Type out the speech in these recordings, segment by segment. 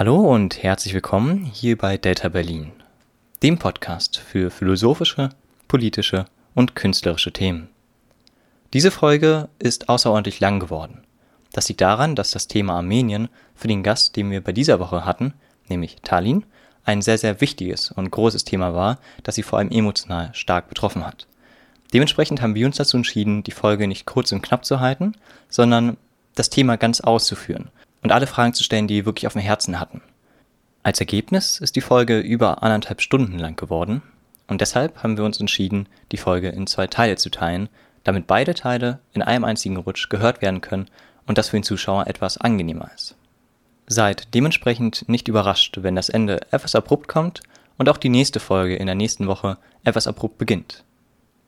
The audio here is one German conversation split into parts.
Hallo und herzlich willkommen hier bei Delta Berlin, dem Podcast für philosophische, politische und künstlerische Themen. Diese Folge ist außerordentlich lang geworden. Das liegt daran, dass das Thema Armenien für den Gast, den wir bei dieser Woche hatten, nämlich Tallinn, ein sehr, sehr wichtiges und großes Thema war, das sie vor allem emotional stark betroffen hat. Dementsprechend haben wir uns dazu entschieden, die Folge nicht kurz und knapp zu halten, sondern das Thema ganz auszuführen und alle Fragen zu stellen, die wir wirklich auf dem Herzen hatten. Als Ergebnis ist die Folge über anderthalb Stunden lang geworden und deshalb haben wir uns entschieden, die Folge in zwei Teile zu teilen, damit beide Teile in einem einzigen Rutsch gehört werden können und das für den Zuschauer etwas angenehmer ist. Seid dementsprechend nicht überrascht, wenn das Ende etwas abrupt kommt und auch die nächste Folge in der nächsten Woche etwas abrupt beginnt.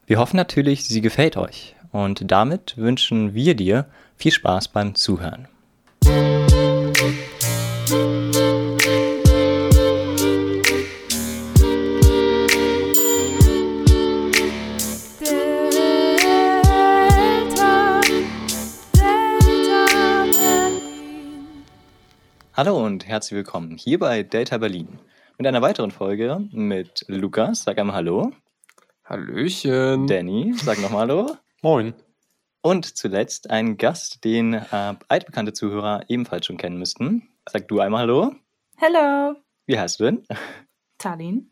Wir hoffen natürlich, sie gefällt euch und damit wünschen wir dir viel Spaß beim Zuhören. Hallo und herzlich willkommen hier bei Delta Berlin mit einer weiteren Folge mit Lukas. Sag einmal Hallo. Hallöchen. Danny, sag nochmal Hallo. Moin. Und zuletzt ein Gast, den äh, altbekannte Zuhörer ebenfalls schon kennen müssten. Sag du einmal Hallo. Hello. Wie heißt du denn? Tallinn.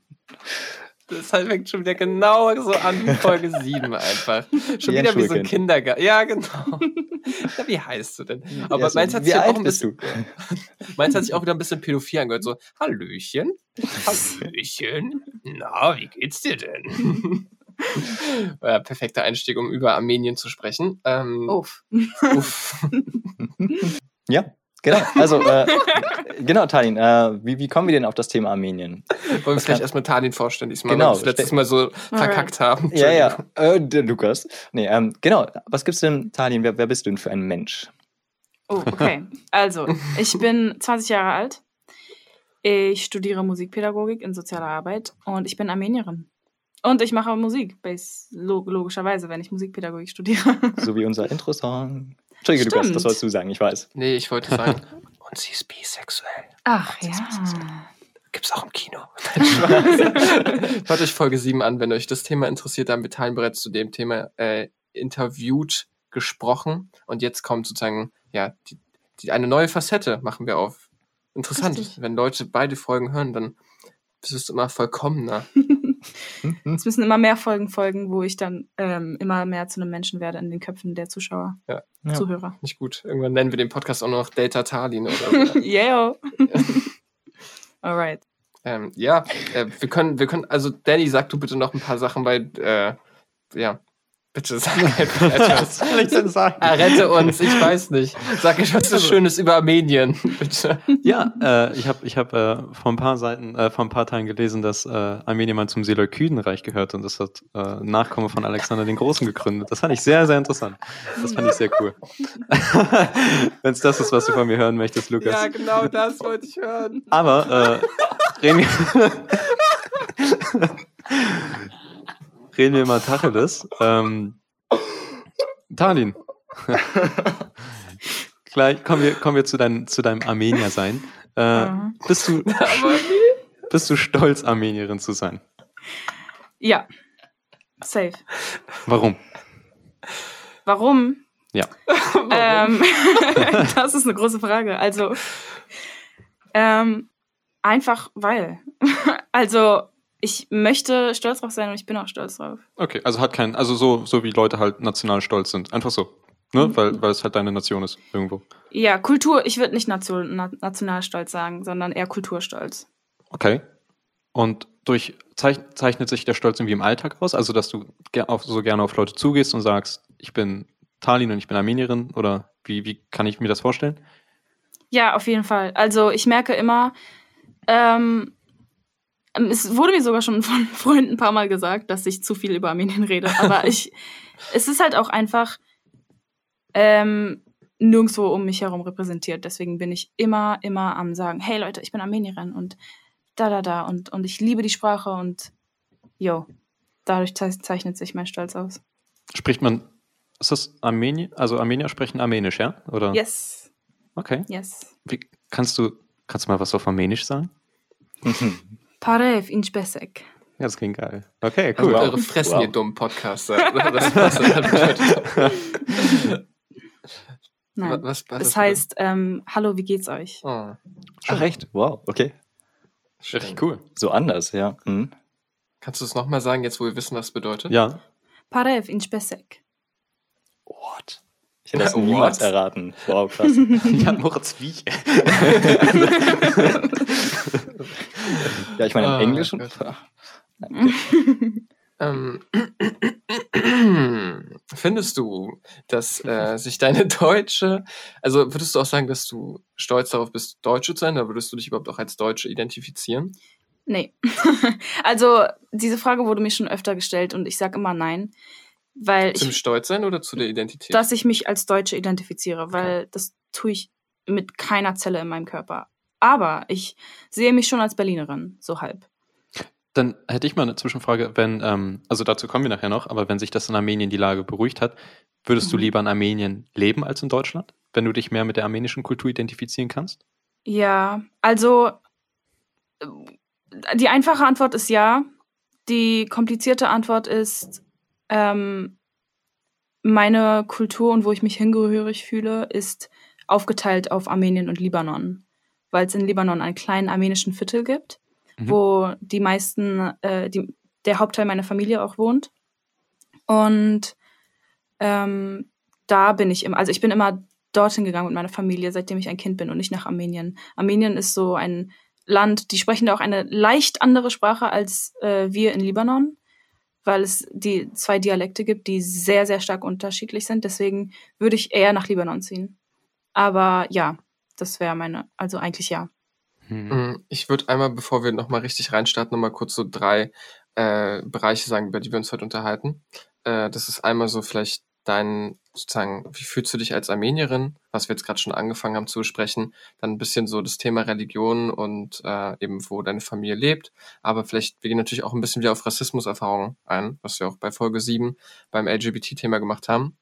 Das halt fängt schon wieder genau so an wie Folge 7 einfach. Schon Wie wieder wie so ein. Kindergarten. Ja, genau. Ja, wie heißt du denn? Aber Ja, so, meins hat sich auch alt ein bisschen, meins hat sich auch wieder ein bisschen pädophil angehört. So, Hallöchen. Hallöchen. Na, wie geht's dir denn? Perfekter Einstieg, um über Armenien zu sprechen. Ähm, Uff. uff. Ja, genau. Also, äh, genau, Tallinn. Äh, wie, wie kommen wir denn auf das Thema Armenien? Wollen wir vielleicht erstmal Tallinn vorstellen, diesmal, Genau, weil wir das letztes Mal so verkackt haben. Ja, ja, äh, der Lukas. Nee, ähm, genau. Was gibt's denn, Tallinn? Wer, wer bist du denn für ein Mensch? Oh, okay. Also, ich bin 20 Jahre alt. Ich studiere Musikpädagogik in sozialer Arbeit und ich bin Armenierin. Und ich mache Musik, bas- log logischerweise, wenn ich Musikpädagogik studiere. So wie unser Intro-Song. Entschuldige, Lukas, Stimmt. das sollst du sagen, ich weiß. Nee, ich wollte sagen. Und sie ist bisexuell. Ach ja. Gibt's auch im Kino. Hört euch Folge 7 an, wenn euch das Thema interessiert. Da haben wir Teilen bereits zu dem Thema äh, interviewt, gesprochen. Und jetzt kommt sozusagen, ja, die, die, eine neue Facette machen wir auf. Interessant. Richtig. Wenn Leute beide Folgen hören, dann ist es immer vollkommener. Es müssen immer mehr Folgen folgen, wo ich dann ähm, immer mehr zu einem Menschen werde in den Köpfen der Zuschauer, Ja. Ja. Zuhörer. Nicht gut. Irgendwann nennen wir den Podcast auch noch Delta Tallinn oder so. Yeah. Alright. ähm, ja, äh, wir können, wir können, also Danny, sag du bitte noch ein paar Sachen, weil, äh, ja, bitte sag einfach etwas. soll ich denn sagen? Ah, rette uns, ich weiß nicht. Sag etwas so Schönes über Armenien, bitte. Ja, äh, ich habe ich hab, äh, vor ein paar Seiten, äh, vor ein paar Teilen gelesen, dass äh, Armenien mal zum Seleukidenreich gehört und das hat äh, Nachkomme von Alexander den Großen gegründet. Das fand ich sehr, sehr interessant. Das fand ich sehr cool. Wenn es das ist, was du von mir hören möchtest, Lukas. Ja, genau das wollte ich hören. Aber äh, reden, wir reden wir mal Tacheles. Ähm, Tallinn. Gleich kommen wir, kommen wir zu, dein, zu deinem Armenier sein. Äh, Mhm. bist, du, bist du stolz, Armenierin zu sein? Ja. Safe. Warum? Warum? Ja. Ähm, das ist eine große Frage. Also, ähm, einfach weil. also, ich möchte stolz drauf sein und ich bin auch stolz drauf. Okay, also hat kein, also so, so wie Leute halt national stolz sind. Einfach so. Ne? Mhm. Weil, weil es halt deine Nation ist, irgendwo. Ja, Kultur, ich würde nicht Nation, na, Nationalstolz sagen, sondern eher Kulturstolz. Okay. Und durch zeich, zeichnet sich der Stolz irgendwie im Alltag aus? Also, dass du auf, so gerne auf Leute zugehst und sagst, ich bin Tallinn und ich bin Armenierin? Oder wie, wie kann ich mir das vorstellen? Ja, auf jeden Fall. Also, ich merke immer, ähm, es wurde mir sogar schon von Freunden ein paar Mal gesagt, dass ich zu viel über Armenien rede. Aber ich, es ist halt auch einfach ähm, nirgendwo um mich herum repräsentiert. Deswegen bin ich immer, immer am sagen, hey Leute, ich bin Armenierin und da, da, da und, und ich liebe die Sprache und yo, dadurch ze zeichnet sich mein Stolz aus. Spricht man, ist das Armenier, also Armenier sprechen Armenisch, ja? Oder? Yes, Okay. yes. Wie, kannst du Kannst du mal was auf Armenisch sagen? Parev inchbesek. Ja, das klingt geil. Okay, Also cool. Wow. eure Fressen, Wow. ihr dummen Podcaster. Das, was, Nein. was, was, Das heißt, ähm, hallo, wie geht's euch? Oh, Ach echt? Wow, okay. Richtig cool. So anders, ja. Mhm. Kannst du es nochmal sagen, jetzt wo wir wissen, was es bedeutet? Ja, Parev inchbesek. What? Ich hätte das What? niemals erraten. Wow, krass. ja Moritz, wie? ja, ich meine, im Ah, Englischen. Ähm, findest du, dass äh, sich deine deutsche, also würdest du auch sagen, dass du stolz darauf bist, Deutsche zu sein, oder würdest du dich überhaupt auch als Deutsche identifizieren? Nee. also, diese Frage wurde mir schon öfter gestellt und ich sage immer nein, weil Zum ich, Stolz sein oder zu der Identität? dass ich mich als Deutsche identifiziere, weil das tue ich mit keiner Zelle in meinem Körper. Aber ich sehe mich schon als Berlinerin, so halb. Dann hätte ich mal eine Zwischenfrage, wenn, ähm, also dazu kommen wir nachher noch, aber wenn sich das in Armenien die Lage beruhigt hat, würdest du Mhm. lieber in Armenien leben als in Deutschland? Wenn du dich mehr mit der armenischen Kultur identifizieren kannst? Ja, also äh, die einfache Antwort ist ja. Die komplizierte Antwort ist, ähm, meine Kultur und wo ich mich hingehörig fühle, ist aufgeteilt auf Armenien und Libanon, weil es in Libanon einen kleinen armenischen Viertel gibt, Mhm. wo die meisten, äh, die, der Hauptteil meiner Familie auch wohnt. Und ähm, da bin ich immer, also ich bin immer dorthin gegangen mit meiner Familie, seitdem ich ein Kind bin und nicht nach Armenien. Armenien ist so ein Land, die sprechen da auch eine leicht andere Sprache als äh, wir in Libanon, weil es die zwei Dialekte gibt, die sehr, sehr stark unterschiedlich sind. Deswegen würde ich eher nach Libanon ziehen. Aber ja, das wäre meine, also eigentlich ja. Hm. Mm, Ich würde einmal, bevor wir nochmal richtig reinstarten, nochmal kurz so drei äh, Bereiche sagen, über die wir uns heute unterhalten. Äh, das ist einmal so vielleicht dein, sozusagen, wie fühlst du dich als Armenierin, was wir jetzt gerade schon angefangen haben zu besprechen, dann ein bisschen so das Thema Religion und äh, eben, wo deine Familie lebt, aber vielleicht, wir gehen natürlich auch ein bisschen wieder auf Rassismuserfahrungen ein, was wir auch bei Folge 7 beim LGBT-Thema gemacht haben.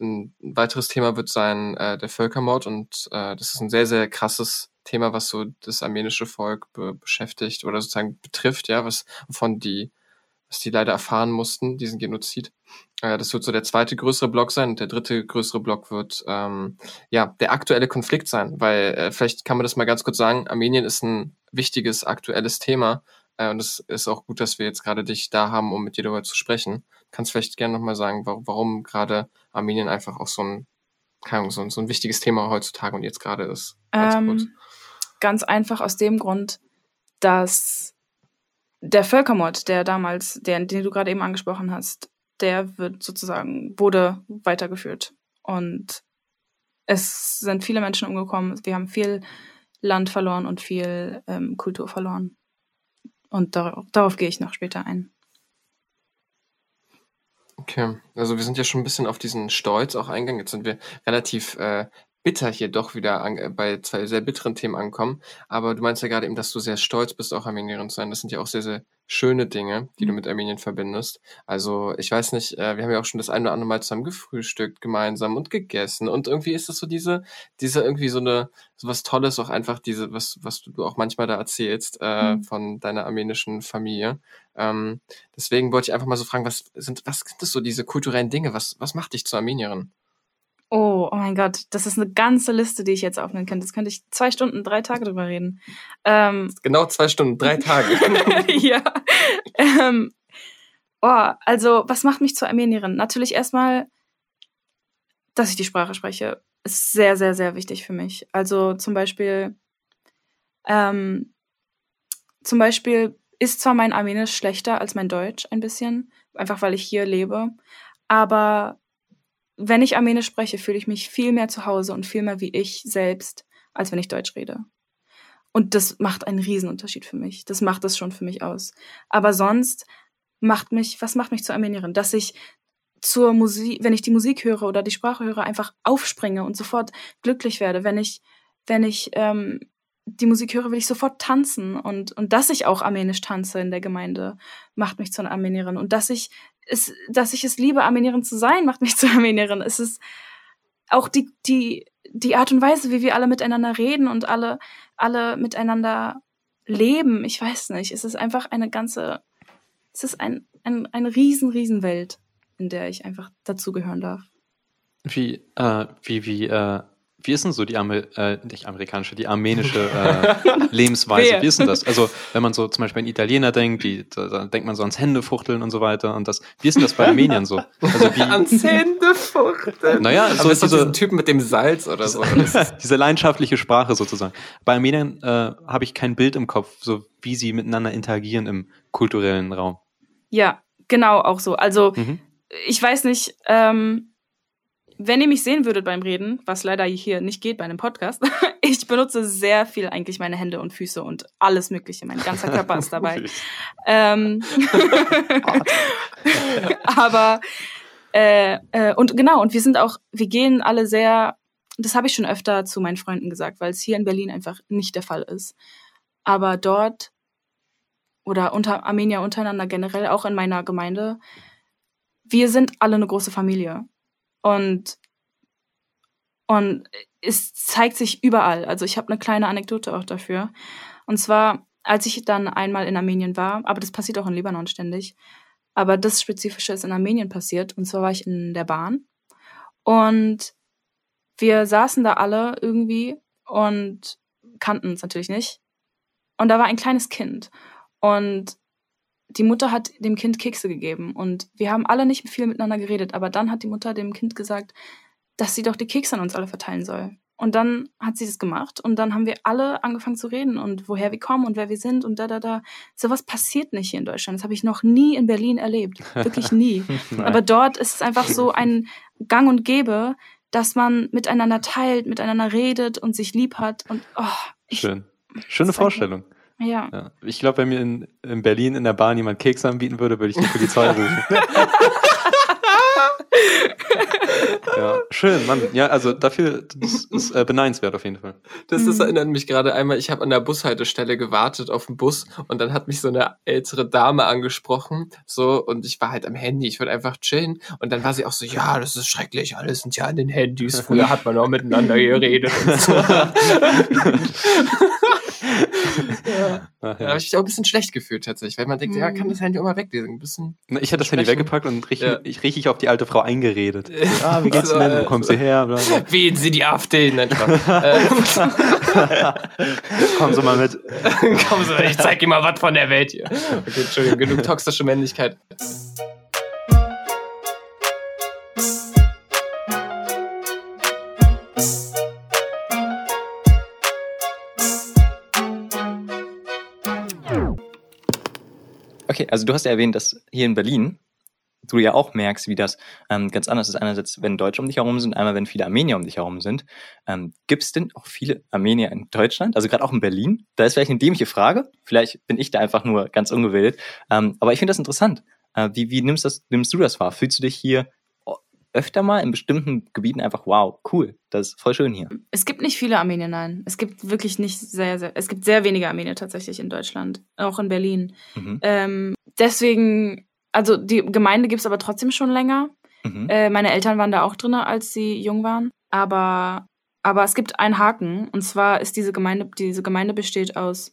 Ein weiteres Thema wird sein äh, der Völkermord. Und äh, das ist ein sehr, sehr krasses Thema, was so das armenische Volk be beschäftigt oder sozusagen betrifft, ja, was wovon die, was die leider erfahren mussten, diesen Genozid. Äh, das wird so der zweite größere Block sein. Und der dritte größere Block wird ähm, ja der aktuelle Konflikt sein, weil äh, vielleicht kann man das mal ganz kurz sagen, Armenien ist ein wichtiges aktuelles Thema äh, und es ist auch gut, dass wir jetzt gerade dich da haben, um mit dir darüber zu sprechen. Kannst vielleicht gerne nochmal sagen, warum, warum gerade Armenien einfach auch so ein, keine Ahnung, so, ein- so ein wichtiges Thema heutzutage und jetzt gerade ist. Ganz. Ähm, ganz einfach aus dem Grund, dass der Völkermord, der damals, der, den du gerade eben angesprochen hast, der wird sozusagen, wurde weitergeführt. Und es sind viele Menschen umgekommen. Wir haben viel Land verloren und viel ähm, Kultur verloren. Und darauf, darauf gehe ich noch später ein. Okay, also wir sind ja schon ein bisschen auf diesen Stolz auch eingegangen. Jetzt sind wir relativ äh, bitter hier doch wieder an, äh, bei zwei sehr bitteren Themen angekommen. Aber du meinst ja gerade eben, dass du sehr stolz bist, auch Armenierin zu sein. Das sind ja auch sehr, sehr schöne Dinge, die du Mhm. mit Armenien verbindest. Also ich weiß nicht, äh, wir haben ja auch schon das eine oder andere Mal zusammen gefrühstückt, gemeinsam und gegessen. Und irgendwie ist das so diese, diese irgendwie so eine, so was Tolles, auch einfach diese, was, was du auch manchmal da erzählst, äh, Mhm. von deiner armenischen Familie. Ähm, deswegen wollte ich einfach mal so fragen, was sind, was sind das so diese kulturellen Dinge? Was, was macht dich zur Armenierin? Oh, oh mein Gott, das ist eine ganze Liste, die ich jetzt aufnehmen könnte. Das könnte ich zwei Stunden, drei Tage drüber reden. Ähm, Genau zwei Stunden, drei Tage. ja. Ähm, oh, also, was macht mich zur Armenierin? Natürlich erstmal, dass ich die Sprache spreche, ist sehr, sehr, sehr wichtig für mich. Also zum Beispiel, ähm, zum Beispiel ist zwar mein Armenisch schlechter als mein Deutsch ein bisschen, einfach weil ich hier lebe, aber wenn ich Armenisch spreche, fühle ich mich viel mehr zu Hause und viel mehr wie ich selbst, als wenn ich Deutsch rede. Und das macht einen Riesenunterschied für mich. Das macht das schon für mich aus. Aber sonst macht mich, was macht mich zur Armenierin? Dass ich zur Musik, wenn ich die Musik höre oder die Sprache höre, einfach aufspringe und sofort glücklich werde. Wenn ich, wenn ich ähm, die Musik höre, will ich sofort tanzen. Und, und dass ich auch armenisch tanze in der Gemeinde, macht mich zu einer Armenierin. Und dass ich es, dass ich es liebe, Armenierin zu sein, macht mich zur Armenierin. Es ist auch die, die, die Art und Weise, wie wir alle miteinander reden und alle, alle miteinander leben, ich weiß nicht, es ist einfach eine ganze, es ist ein, ein, eine riesen, riesen Welt, in der ich einfach dazugehören darf. Wie, äh, wie, wie, äh, wie ist denn so die, Amer äh, nicht amerikanische, die armenische äh, Lebensweise? Wie ist denn das? Also, wenn man so zum Beispiel an Italiener denkt, die, da, da denkt man so ans Händefuchteln und so weiter. Und das, wie ist denn das bei Armeniern so? Also, wie, Ans Händefuchteln. naja, Aber so ist diese, diesen Typen mit dem Salz oder so. Diese leidenschaftliche Sprache sozusagen. Bei Armeniern äh, habe ich kein Bild im Kopf, so wie sie miteinander interagieren im kulturellen Raum. Ja, genau, auch so. Also, Mhm. ich weiß nicht, ähm, wenn ihr mich sehen würdet beim Reden, was leider hier nicht geht bei einem Podcast, ich benutze sehr viel eigentlich meine Hände und Füße und alles Mögliche. Mein ganzer Körper ist dabei. Ähm, aber äh, äh, und genau, und wir sind auch, wir gehen alle sehr, das habe ich schon öfter zu meinen Freunden gesagt, weil es hier in Berlin einfach nicht der Fall ist. Aber dort oder unter Armenier untereinander generell, auch in meiner Gemeinde, wir sind alle eine große Familie. Und, und es zeigt sich überall. Also ich habe eine kleine Anekdote auch dafür. Und zwar, als ich dann einmal in Armenien war, aber das passiert auch in Libanon ständig, aber das Spezifische ist in Armenien passiert. Und zwar war ich in der Bahn und wir saßen da alle irgendwie und kannten uns natürlich nicht. Und da war ein kleines Kind. Und die Mutter hat dem Kind Kekse gegeben. Und wir haben alle nicht viel miteinander geredet. Aber dann hat die Mutter dem Kind gesagt, dass sie doch die Kekse an uns alle verteilen soll. Und dann hat sie das gemacht. Und dann haben wir alle angefangen zu reden und woher wir kommen und wer wir sind und da, da, da. Sowas passiert nicht hier in Deutschland. Das habe ich noch nie in Berlin erlebt. Wirklich nie. Aber dort ist es einfach so ein Gang und Gäbe, dass man miteinander teilt, miteinander redet und sich lieb hat. Und oh, ich, Schön. Schöne Vorstellung. Ja. Ja. Ich glaube, wenn mir in, in Berlin in der Bahn jemand Kekse anbieten würde, würde ich die Polizei rufen. ja, schön, Mann. Ja, also dafür, das ist äh, beneidenswert auf jeden Fall. Das, das Mhm. erinnert mich gerade einmal, ich habe an der Bushaltestelle gewartet auf den Bus und dann hat mich so eine ältere Dame angesprochen, so, und ich war halt am Handy, ich wollte einfach chillen und dann war sie auch so, ja, das ist schrecklich, alles sind ja an den Handys, früher hat man auch miteinander geredet und so. ja. Da habe ich mich auch ein bisschen schlecht gefühlt tatsächlich, weil man denkt, ja, kann das Handy auch mal weglesen, ein bisschen. Ich hätte das Handy weggepackt und richtig, Ja. ich richtig auf die alte Frau eingeredet. Ah, wie geht's So, denn? Wo äh, kommst du her? Bla, bla. Wählen Sie die AfD, nein, Kommen Sie mal mit. Kommen Sie, ich zeig Ihnen mal was von der Welt hier. Okay, Entschuldigung, genug toxische Männlichkeit. Okay, also du hast ja erwähnt, dass hier in Berlin du ja auch merkst, wie das ähm, ganz anders ist. Einerseits, wenn Deutsche um dich herum sind, einmal, wenn viele Armenier um dich herum sind. Ähm, Gibt es denn auch viele Armenier in Deutschland? Also gerade auch in Berlin? Da ist vielleicht eine dämliche Frage. Vielleicht bin ich da einfach nur ganz ungewillt. Ähm, aber ich finde das interessant. Äh, wie wie nimmst, das, nimmst du das wahr? Fühlst du dich hier öfter mal in bestimmten Gebieten einfach, wow, cool, das ist voll schön hier. Es gibt nicht viele Armenier, nein. Es gibt wirklich nicht sehr, sehr, es gibt sehr wenige Armenier tatsächlich in Deutschland, auch in Berlin. Mhm. Ähm, deswegen, also die Gemeinde gibt's aber trotzdem schon länger. Mhm. Äh, meine Eltern waren da auch drin, als sie jung waren. Aber, aber es gibt einen Haken. Und zwar ist diese Gemeinde, diese Gemeinde besteht aus.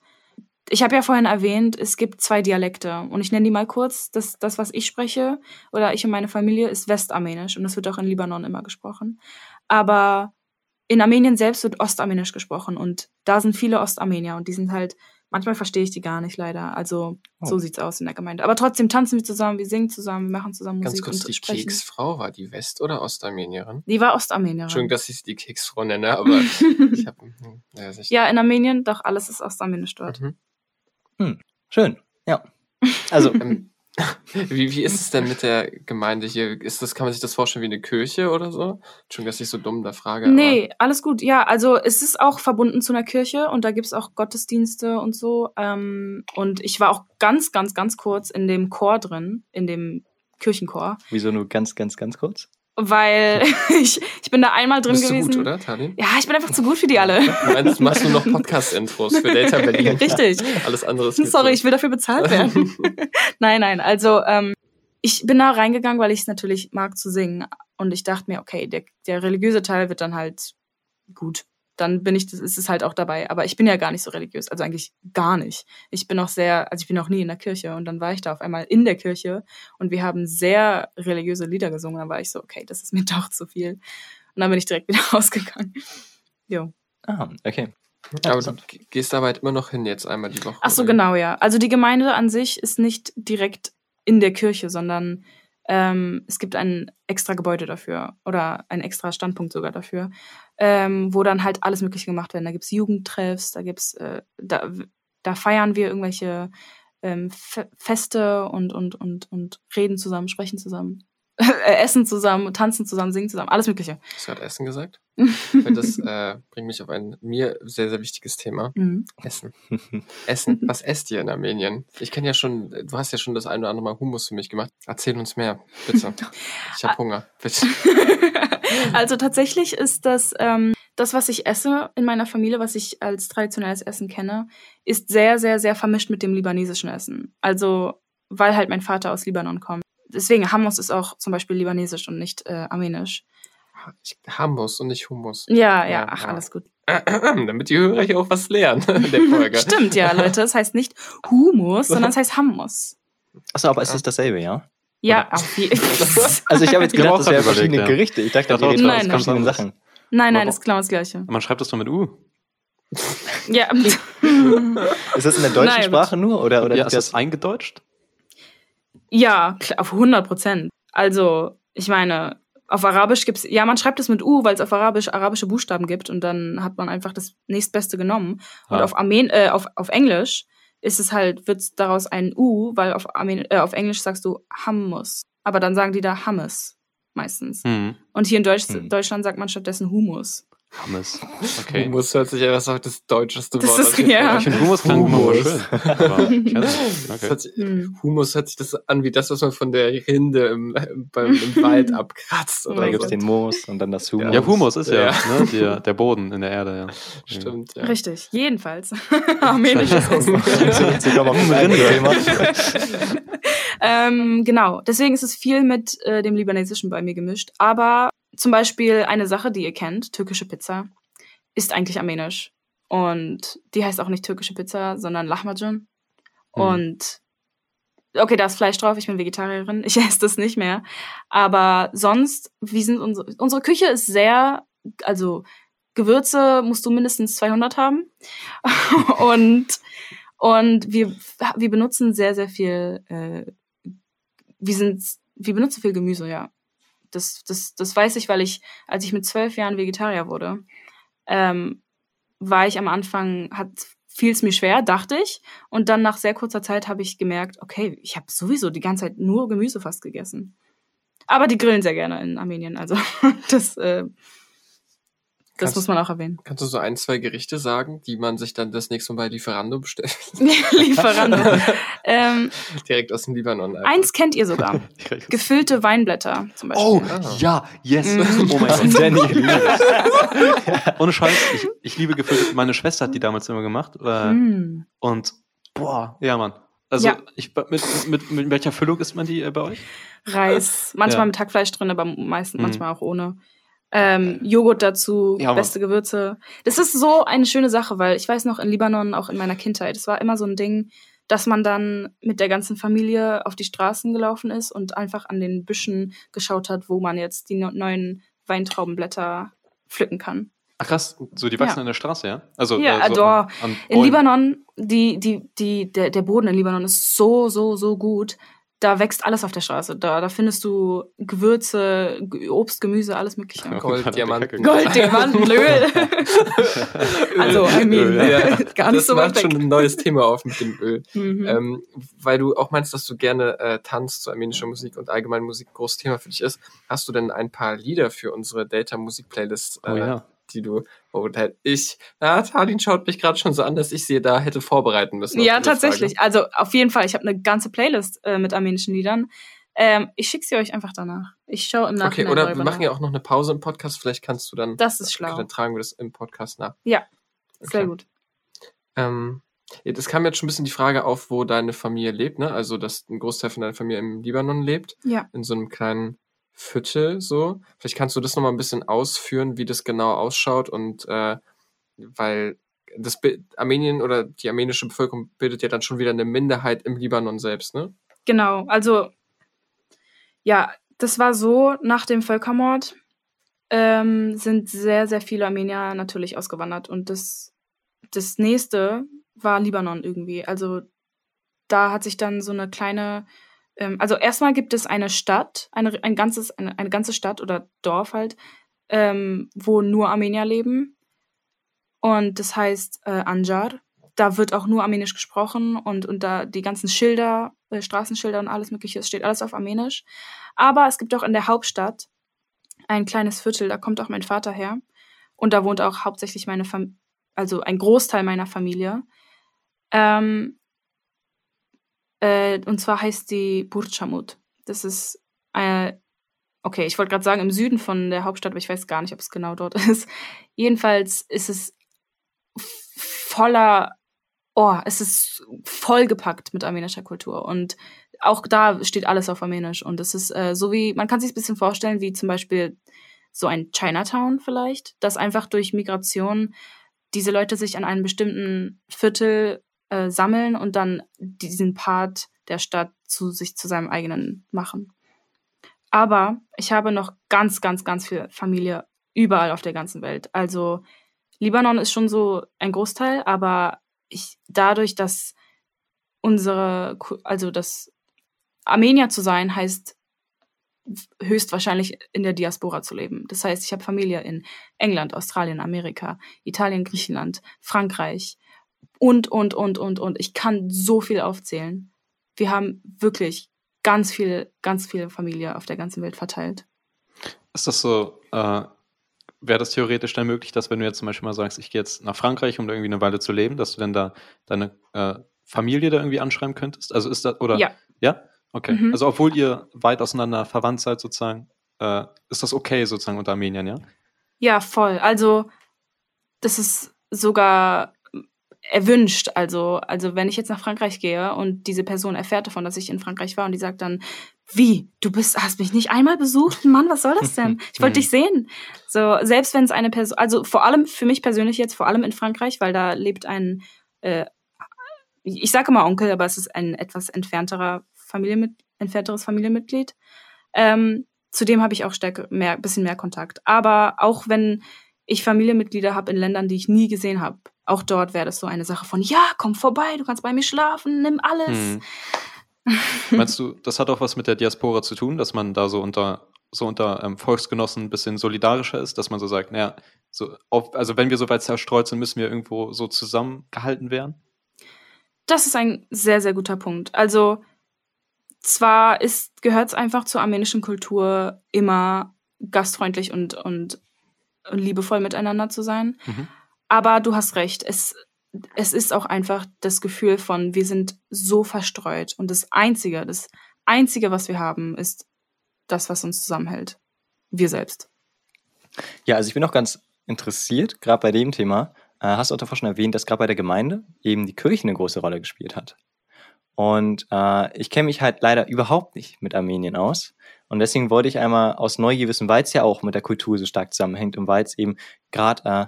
Ich habe ja vorhin erwähnt, es gibt zwei Dialekte. Und ich nenne die mal kurz. Das, das, was ich spreche, oder ich und meine Familie, ist Westarmenisch. Und das wird auch in Libanon immer gesprochen. Aber in Armenien selbst wird Ostarmenisch gesprochen. Und da sind viele Ostarmenier. Und die sind halt, manchmal verstehe ich die gar nicht leider. Also Oh. so sieht's aus in der Gemeinde. Aber trotzdem tanzen wir zusammen, wir singen zusammen, wir machen zusammen Ganz Musik kurz, und die sprechen. Keksfrau, war die West- oder Ostarmenierin? Die war Ostarmenierin. Entschuldigung, dass ich sie die Keksfrau nenne, aber ich habe... Ja, ist echt- ja, in Armenien, doch alles ist Ostarmenisch dort. Mhm. Schön, ja. Also, Ähm, Wie, wie ist es denn mit der Gemeinde hier? Ist das, kann man sich das vorstellen wie eine Kirche oder so? Entschuldigung, dass ich so dumm da frage. Nee, alles gut. Ja, also es ist auch verbunden zu einer Kirche und da gibt's auch Gottesdienste und so. Ähm, und ich war auch ganz, ganz, ganz kurz in dem Chor drin, in dem Kirchenchor, wieso nur ganz, ganz, ganz kurz? Weil ich, ich bin da einmal drin bist du gewesen. gut, oder, Tali? Ja, ich bin einfach zu gut für die alle. Du meinst, machst du noch Podcast-Intros für Data Berlin? Richtig. Alles andere ist Sorry, ich will dafür bezahlt werden. nein, nein, also ähm, ich bin da reingegangen, weil ich es natürlich mag zu singen. Und ich dachte mir, okay, der, der religiöse Teil wird dann halt gut, dann bin ich, das ist es halt auch dabei. Aber ich bin ja gar nicht so religiös, also eigentlich gar nicht. Ich bin auch sehr, also ich bin auch nie in der Kirche und dann war ich da auf einmal in der Kirche und wir haben sehr religiöse Lieder gesungen. Dann war ich so, okay, das ist mir doch zu viel. Und dann bin ich direkt wieder rausgegangen. Jo. Ah, okay. Aber du gehst aber halt immer noch hin jetzt einmal die Woche. Ach so, oder? genau, ja. Also die Gemeinde an sich ist nicht direkt in der Kirche, sondern ähm, es gibt ein extra Gebäude dafür oder ein extra Standpunkt sogar dafür, ähm, wo dann halt alles Mögliche gemacht wird. Da gibt's Jugendtreffs, da gibt's, äh, da, da feiern wir irgendwelche ähm, Fe Feste und, und, und, und reden zusammen, sprechen zusammen, essen zusammen, tanzen zusammen, singen zusammen, alles Mögliche. Hast du gerade Essen gesagt? Das äh, bringt mich auf ein mir sehr, sehr wichtiges Thema. Mhm. Essen. Essen. Was esst ihr in Armenien? Ich kenne ja schon, du hast ja schon das ein oder andere Mal Hummus für mich gemacht. Erzähl uns mehr, bitte. Ich habe Hunger, bitte. also tatsächlich ist das, ähm, das, was ich esse in meiner Familie, was ich als traditionelles Essen kenne, ist sehr, sehr, sehr vermischt mit dem libanesischen Essen. Also, weil halt mein Vater aus Libanon kommt. Deswegen, Hummus ist auch zum Beispiel libanesisch und nicht äh, armenisch. Hummus und nicht Hummus. Ja, ja, Ja, ach, ja. alles gut. Damit die Hörer hier auch was lernen in der Folge. Stimmt, ja, Leute. Es heißt nicht Humus, sondern es heißt Hummus. Achso, aber ist es dasselbe, ja? Ja, auf jeden Also ich habe jetzt gedacht, das wären verschiedene ja. Gerichte. Ich dachte, redet doch, aus das verschiedenen Sachen. Nein, nein, das ist genau das Gleiche. Man schreibt das doch mit U. Ja. Ist das in der deutschen Nein. Sprache nur? Oder, oder ja, ist das eingedeutscht? Ja, auf 100 Prozent. Also, ich meine, auf Arabisch gibt's, ja, man schreibt es mit U, weil es auf Arabisch arabische Buchstaben gibt und dann hat man einfach das nächstbeste genommen. Und Ah. auf, Armen äh, auf, auf Englisch ist es halt, wird daraus ein U, weil auf, Armen äh, auf Englisch sagst du Hummus. Aber dann sagen die da Hummus meistens. Hm. Und hier in Deutsch, Hm. Deutschland sagt man stattdessen Humus. Hummus. Okay. Hummus hört sich ja was auf das deutscheste Das Wort ist- an. ja. Ich finde Hummus klang immer Hummus. schön. Aber Okay. hört sich. Humus hört sich das an wie das, was man von der Rinde im, beim, im Wald abkratzt. Da Oder gibt es den Moos und dann das Humus. Ja, Humus ist ja, Ja. Ne, der, der Boden in der Erde, ja. Stimmt, ja. Richtig, jedenfalls. Armenisches Essen. Ähm, genau, deswegen ist es viel mit äh, dem Libanesischen bei mir gemischt. Aber zum Beispiel eine Sache, die ihr kennt, türkische Pizza, ist eigentlich armenisch. Und die heißt auch nicht türkische Pizza, sondern Lahmacun. Hm. Und okay, da ist Fleisch drauf, ich bin Vegetarierin, ich esse das nicht mehr. Aber sonst, wie sind unsere, unsere Küche ist sehr, also Gewürze musst du mindestens 200 haben. und, und wir, wir benutzen sehr, sehr viel, äh, wir sind, wir benutzen viel Gemüse, ja. Das, das, das weiß ich, weil ich, als ich mit zwölf Jahren Vegetarier wurde, ähm, war ich am Anfang, hat fiel es mir schwer, dachte ich. Und dann nach sehr kurzer Zeit habe ich gemerkt, okay, ich habe sowieso die ganze Zeit nur Gemüse fast gegessen. Aber die grillen sehr gerne in Armenien, also das, äh, das Kannst- muss man auch erwähnen. Kannst du so ein, zwei Gerichte sagen, die man sich dann das nächste Mal bei Lieferando bestellt? Lieferando. Ähm, Direkt aus dem Libanon. einfach. eins kennt ihr sogar. Gefüllte Weinblätter zum Beispiel. Oh, Ah. ja, yes. Mhm. Oh mein Gott. Jenny, ich liebe das. Ohne Scheiß, ich, ich liebe gefüllte. Meine Schwester hat die damals immer gemacht. Äh, Mm. Und boah, ja, Mann. Also Ja. ich mit, mit, mit welcher Füllung isst man die äh, bei euch? Reis, manchmal Ja. mit Hackfleisch drin, aber meistens Mhm. manchmal auch ohne. Ähm, Joghurt dazu, Ja, beste Gewürze. Das ist so eine schöne Sache, weil ich weiß noch in Libanon, auch in meiner Kindheit, es war immer so ein Ding, dass man dann mit der ganzen Familie auf die Straßen gelaufen ist und einfach an den Büschen geschaut hat, wo man jetzt die neuen Weintraubenblätter pflücken kann. Ach krass, so die wachsen Ja. an der Straße, ja? Also Ja, äh, so doch. an, an In. Libanon, die, die, die, der, der Boden in Libanon ist so, so, so gut. Da wächst alles auf der Straße. Da, da findest du Gewürze, Obst, Gemüse, alles Mögliche. Gold, Diamanten. Gold, Diamanten, Öl. also, I mean, Öl, ja. gar nicht das so weit macht schon ein neues Thema auf mit dem Öl. Mhm. Ähm, weil du auch meinst, dass du gerne äh, tanzt zu armenischer Musik und allgemein Musik ein großes Thema für dich ist. Hast du denn ein paar Lieder für unsere Data Musik Playlist, äh, Oh ja. Die du, wo halt ich, ah, Tadin schaut mich gerade schon so an, dass ich sie da hätte vorbereiten müssen. ja, tatsächlich. Also auf jeden Fall. Ich habe eine ganze Playlist äh, mit armenischen Liedern. Ähm, ich schicke sie euch einfach danach. Ich schaue im Frage. Okay, Nachhinein oder wir machen nach. ja auch noch eine Pause im Podcast. Vielleicht kannst du dann, Das ist schlau. dann tragen wir das im Podcast nach. Ja, sehr Okay. gut. Ähm, es kam jetzt schon ein bisschen die Frage auf, wo deine Familie lebt, ne? Also, dass ein Großteil von deiner Familie im Libanon lebt, Ja. in so einem kleinen Viertel so. Vielleicht kannst du das nochmal ein bisschen ausführen, wie das genau ausschaut und äh, weil das Armenien oder die armenische Bevölkerung bildet ja dann schon wieder eine Minderheit im Libanon selbst, ne? Genau, also ja, das war so, nach dem Völkermord ähm, sind sehr, sehr viele Armenier natürlich ausgewandert und das, das nächste war Libanon irgendwie. Also da hat sich dann so eine kleine ähm, also erstmal gibt es eine Stadt, eine, ein ganzes, eine, eine ganze Stadt oder Dorf halt, ähm, wo nur Armenier leben. Und das heißt äh, Anjar. Da wird auch nur Armenisch gesprochen und, und da die ganzen Schilder, äh, Straßenschilder und alles Mögliche, es steht alles auf Armenisch. Aber es gibt auch in der Hauptstadt ein kleines Viertel, da kommt auch mein Vater her. Und da wohnt auch hauptsächlich meine Familie, also ein Großteil meiner Familie. Ähm, äh, und zwar heißt die Burchamut. Das ist äh, okay, ich wollte gerade sagen im Süden von der Hauptstadt, aber ich weiß gar nicht, ob es genau dort ist. Jedenfalls ist es voller, oh, es ist vollgepackt mit armenischer Kultur und auch da steht alles auf Armenisch und es ist äh, so wie, man kann sich ein bisschen vorstellen, wie zum Beispiel so ein Chinatown vielleicht, dass einfach durch Migration diese Leute sich an einem bestimmten Viertel äh, sammeln und dann diesen Part der Stadt zu sich zu seinem eigenen machen. Aber ich habe noch ganz, ganz, ganz viel Familie überall auf der ganzen Welt. Also Libanon ist schon so ein Großteil, aber ich dadurch, dass unsere, also das Armenier zu sein, heißt höchstwahrscheinlich in der Diaspora zu leben. Das heißt, ich habe Familie in England, Australien, Amerika, Italien, Griechenland, Frankreich, und, und, und, und, und. Ich kann so viel aufzählen. Wir haben wirklich ganz viel, ganz viele Familie auf der ganzen Welt verteilt. Ist das so, äh, wäre das theoretisch dann möglich, dass wenn du jetzt zum Beispiel mal sagst, ich gehe jetzt nach Frankreich, um da irgendwie eine Weile zu leben, dass du dann da deine äh, Familie da irgendwie anschreiben könntest? Also ist das, oder? Ja. Ja? Okay. Mhm. Also obwohl ihr weit auseinander verwandt seid sozusagen, äh, ist das okay sozusagen unter Armenien, ja? Ja, voll. Also das ist sogar erwünscht. Also, also wenn ich jetzt nach Frankreich gehe und diese Person erfährt davon, dass ich in Frankreich war und die sagt dann, wie, du bist, hast mich nicht einmal besucht? Mann, was soll das denn? Ich wollte dich sehen. So, selbst wenn es eine Person, also vor allem für mich persönlich jetzt, vor allem in Frankreich, weil da lebt ein, äh, ich sage immer Onkel, aber es ist ein etwas entfernterer Familienmit entfernteres Familienmitglied. Ähm, zudem habe ich auch stärker, mehr, bisschen mehr Kontakt. Aber auch wenn ich Familienmitglieder habe in Ländern, die ich nie gesehen habe, auch dort wäre das so eine Sache von, ja, komm vorbei, du kannst bei mir schlafen, nimm alles. Hm. Meinst du, das hat auch was mit der Diaspora zu tun, dass man da so unter, so unter ähm, Volksgenossen ein bisschen solidarischer ist, dass man so sagt, naja, so auf, also wenn wir so weit zerstreut sind, müssen wir irgendwo so zusammengehalten werden? Das ist ein sehr, sehr guter Punkt. Also zwar gehört es einfach zur armenischen Kultur immer gastfreundlich und, und, und liebevoll miteinander zu sein. Mhm. Aber du hast recht, es, es ist auch einfach das Gefühl von, wir sind so verstreut. Und das Einzige, das Einzige, was wir haben, ist das, was uns zusammenhält. Wir selbst. Ja, also ich bin auch ganz interessiert, gerade bei dem Thema. Äh, hast du auch davor schon erwähnt, dass gerade bei der Gemeinde eben die Kirche eine große Rolle gespielt hat. Und äh, ich kenne mich halt leider überhaupt nicht mit Armenien aus. Und deswegen wollte ich einmal aus Neugier wissen, weil es ja auch mit der Kultur so stark zusammenhängt und weil es eben gerade äh,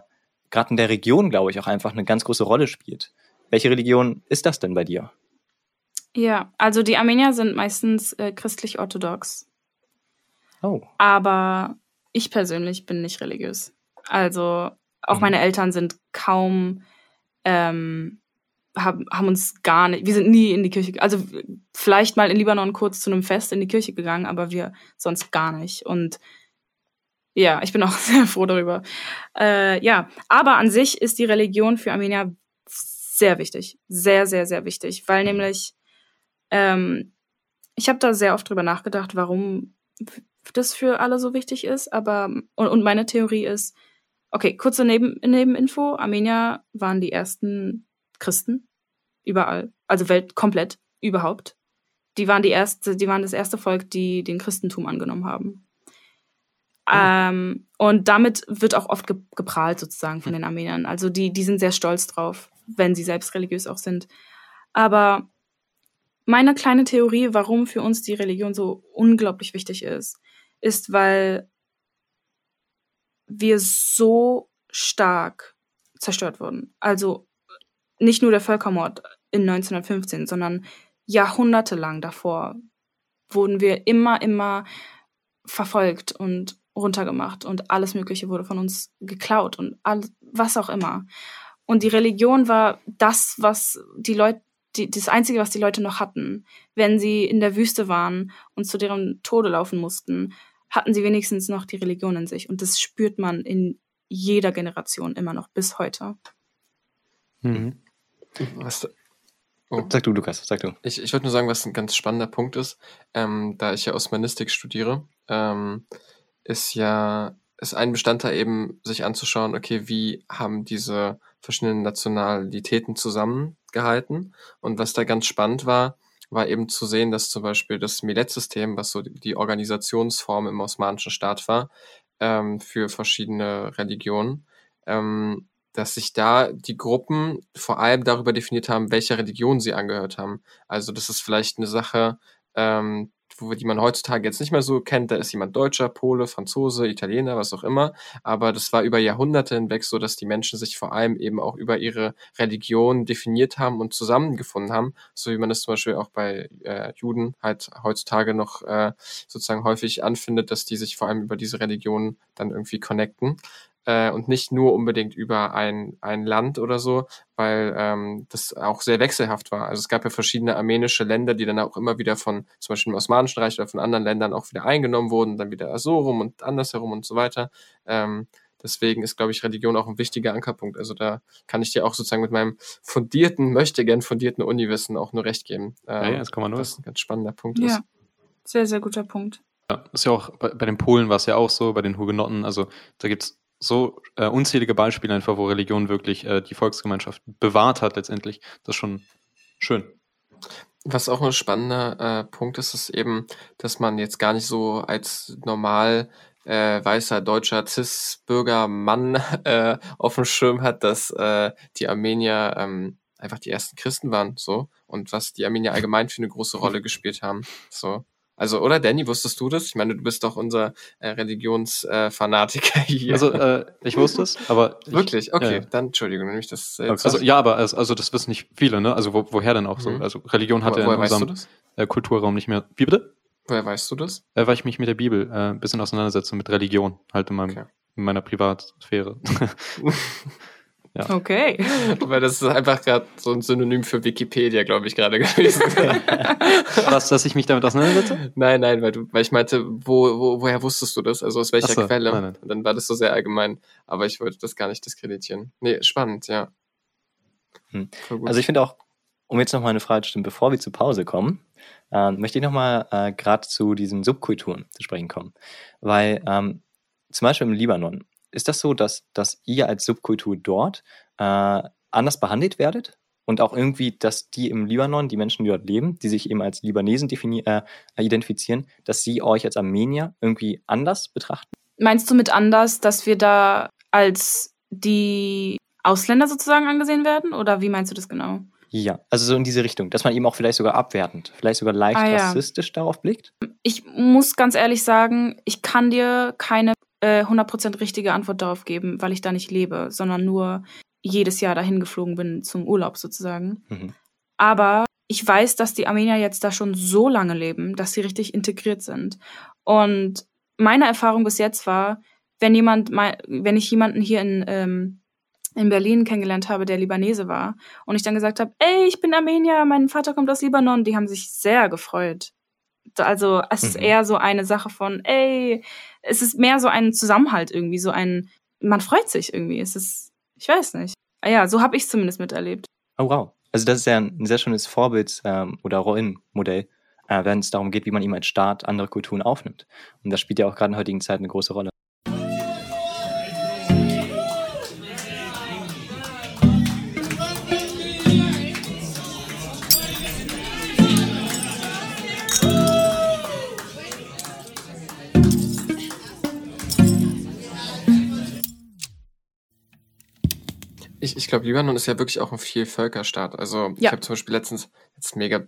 gerade in der Region, glaube ich, auch einfach eine ganz große Rolle spielt. Welche Religion ist das denn bei dir? Ja, also die Armenier sind meistens äh, christlich-orthodox. Oh. Aber ich persönlich bin nicht religiös. Also auch mhm. meine Eltern sind kaum, ähm, haben, haben uns gar nicht, wir sind nie in die Kirche, also vielleicht mal in Libanon kurz zu einem Fest in die Kirche gegangen, aber wir sonst gar nicht. Und ja, ich bin auch sehr froh darüber. Äh, ja, aber an sich ist die Religion für Armenier sehr wichtig. Sehr, sehr, sehr wichtig. Weil nämlich, ähm, ich habe da sehr oft drüber nachgedacht, warum das für alle so wichtig ist. Aber, und, und meine Theorie ist, okay, kurze Neben, Nebeninfo, Armenier waren die ersten Christen. Überall. Also Welt komplett, überhaupt. Die waren die erste, die waren das erste Volk, die den Christentum angenommen haben. Ähm, und damit wird auch oft ge geprahlt sozusagen von den Armeniern. Also die, die sind sehr stolz drauf, wenn sie selbst religiös auch sind. Aber meine kleine Theorie, warum für uns die Religion so unglaublich wichtig ist, ist, weil wir so stark zerstört wurden. Also nicht nur der Völkermord in 1915, sondern jahrhundertelang davor wurden wir immer, immer verfolgt und runtergemacht und alles Mögliche wurde von uns geklaut und alles, was auch immer. Und die Religion war das, was die Leute, die, das Einzige, was die Leute noch hatten. Wenn sie in der Wüste waren und zu deren Tode laufen mussten, hatten sie wenigstens noch die Religion in sich. Und das spürt man in jeder Generation immer noch bis heute. Mhm. Was, oh. Sag du, Lukas, sag du. Ich, ich würde nur sagen, was ein ganz spannender Punkt ist, ähm, da ich ja Osmanistik studiere, ähm, ist ja, ist ein Bestandteil eben, sich anzuschauen, okay, wie haben diese verschiedenen Nationalitäten zusammengehalten? Und was da ganz spannend war, war eben zu sehen, dass zum Beispiel das Millet-System, was so die Organisationsform im osmanischen Staat war, ähm, für verschiedene Religionen, ähm, dass sich da die Gruppen vor allem darüber definiert haben, welcher Religion sie angehört haben. Also das ist vielleicht eine Sache, ähm, wo, die man heutzutage jetzt nicht mehr so kennt. Da ist jemand Deutscher, Pole, Franzose, Italiener, was auch immer. Aber das war über Jahrhunderte hinweg so, dass die Menschen sich vor allem eben auch über ihre Religion definiert haben und zusammengefunden haben. So wie man das zum Beispiel auch bei äh, Juden halt heutzutage noch äh, sozusagen häufig anfindet, dass die sich vor allem über diese Religion dann irgendwie connecten äh, und nicht nur unbedingt über ein, ein Land oder so, weil ähm, das auch sehr wechselhaft war. Also es gab ja verschiedene armenische Länder, die dann auch immer wieder von zum Beispiel dem Osmanischen Reich oder von anderen Ländern auch wieder eingenommen wurden, dann wieder so rum und andersherum und so weiter. Ähm, Deswegen ist, glaube ich, Religion auch ein wichtiger Ankerpunkt. Also da kann ich dir auch sozusagen mit meinem fundierten, möchte gern fundierten Uniwissen auch nur recht geben. Ähm, ja, ja, das kann man nur. Das ein ganz spannender Punkt Ja, ist. sehr, sehr guter Punkt. Ja, ist ja auch bei, bei den Polen war es ja auch so, bei den Hugenotten. Also da gibt's so äh, unzählige Beispiele einfach, wo Religion wirklich äh, die Volksgemeinschaft bewahrt hat letztendlich. Das ist schon schön. Was auch ein spannender äh, Punkt ist, ist eben, dass man jetzt gar nicht so als normal äh, weißer deutscher Cis-Bürger Mann äh, auf dem Schirm hat, dass äh, die Armenier ähm, einfach die ersten Christen waren, so und was die Armenier allgemein für eine große Rolle gespielt haben, so. Also, oder Danny, wusstest du das? Ich meine, du bist doch unser äh, Religionsfanatiker hier. Also äh, ich wusste es, aber ich, Wirklich? Okay, dann Entschuldigung, nämlich das. Äh, Also ja, aber also, das wissen nicht viele, ne? Also wo, woher denn auch so? Mhm. Also Religion hat ja in unserem äh, Kulturraum nicht mehr. Wie bitte? Woher weißt du das? Äh, weil ich mich mit der Bibel äh, ein bisschen auseinandersetze, mit Religion, halt in, meinem, Okay. in meiner Privatsphäre. Okay. Weil das ist einfach gerade so ein Synonym für Wikipedia, glaube ich, gerade gewesen. Was, dass ich mich damit auseinandersetze? nein, nein, weil du, weil ich meinte, wo, wo, woher wusstest du das? Also aus welcher so, Quelle? nein, nein. Dann war das so sehr allgemein. Aber ich wollte das gar nicht diskreditieren. Nee, spannend, ja. Hm. Also ich finde auch, um jetzt nochmal eine Frage zu stellen, bevor wir zur Pause kommen, ähm, möchte ich nochmal äh, gerade zu diesen Subkulturen zu sprechen kommen. Weil ähm, zum Beispiel im Libanon, ist das so, dass, dass ihr als Subkultur dort äh, anders behandelt werdet? Und auch irgendwie, dass die im Libanon, die Menschen, die dort leben, die sich eben als Libanesen äh, identifizieren, dass sie euch als Armenier irgendwie anders betrachten? Meinst du mit anders, dass wir da als die Ausländer sozusagen angesehen werden? Oder wie meinst du das genau? Ja, also so in diese Richtung, dass man eben auch vielleicht sogar abwertend, vielleicht sogar leicht Ah, ja. rassistisch darauf blickt? Ich muss ganz ehrlich sagen, ich kann dir keine äh, 100% richtige Antwort darauf geben, weil ich da nicht lebe, sondern nur jedes Jahr dahin geflogen bin zum Urlaub sozusagen. Mhm. Aber ich weiß, dass die Armenier jetzt da schon so lange leben, dass sie richtig integriert sind. Und meine Erfahrung bis jetzt war, wenn jemand, wenn ich jemanden hier in, ähm, in Berlin kennengelernt habe, der Libanese war, und ich dann gesagt habe, ey, ich bin Armenier, mein Vater kommt aus Libanon, die haben sich sehr gefreut. Also es ist Mhm. eher so eine Sache von, ey, es ist mehr so ein Zusammenhalt irgendwie, so ein, man freut sich irgendwie. Es ist, ich weiß nicht. Ah Ja, so habe ich zumindest miterlebt. Oh wow. Also das ist ja ein sehr schönes Vorbild ähm, oder Rollenmodell, äh, wenn es darum geht, wie man eben als Staat andere Kulturen aufnimmt. Und das spielt ja auch gerade in heutigen Zeit eine große Rolle. Ich, glaube, Libanon ist ja wirklich auch ein Vielvölkerstaat. Also ich Ja. habe zum Beispiel letztens, jetzt mega